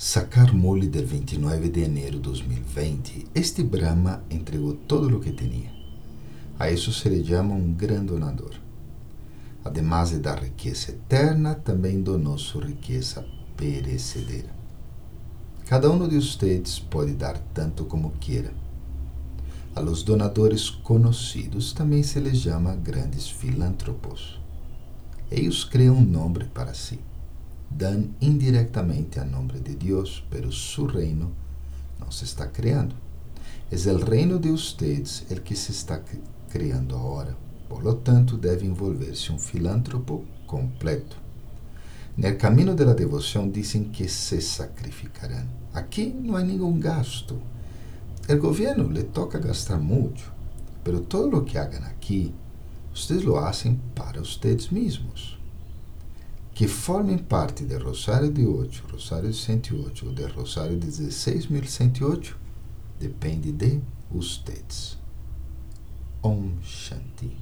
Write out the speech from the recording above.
Sacar mole del 29 de enero de 2020, este Brahma entregou todo o que tinha. A isso se lhe chama um grande donador. Además de dar riqueza eterna, também donou sua riqueza perecedera. Cada um de vocês pode dar tanto como quiera. A los donadores conhecidos também se les chama grandes filântropos. Eles criam um nome para si dan indirectamente a nombre de Dios, pero su reino no se está creando. Es el reino de ustedes el que se está criando ahora. Por lo tanto, deve envolver-se um filántropo completo. No caminho da devoção dizem que se sacrificarão. Aqui não há nenhum gasto. O governo le toca gastar muito, pero todo o que hagan aqui, vocês lo hacen para ustedes mesmos que formem parte do Rosário de 8, Rosário de 108 ou do Rosário de 16.108 depende de ustedes. Om Shanti.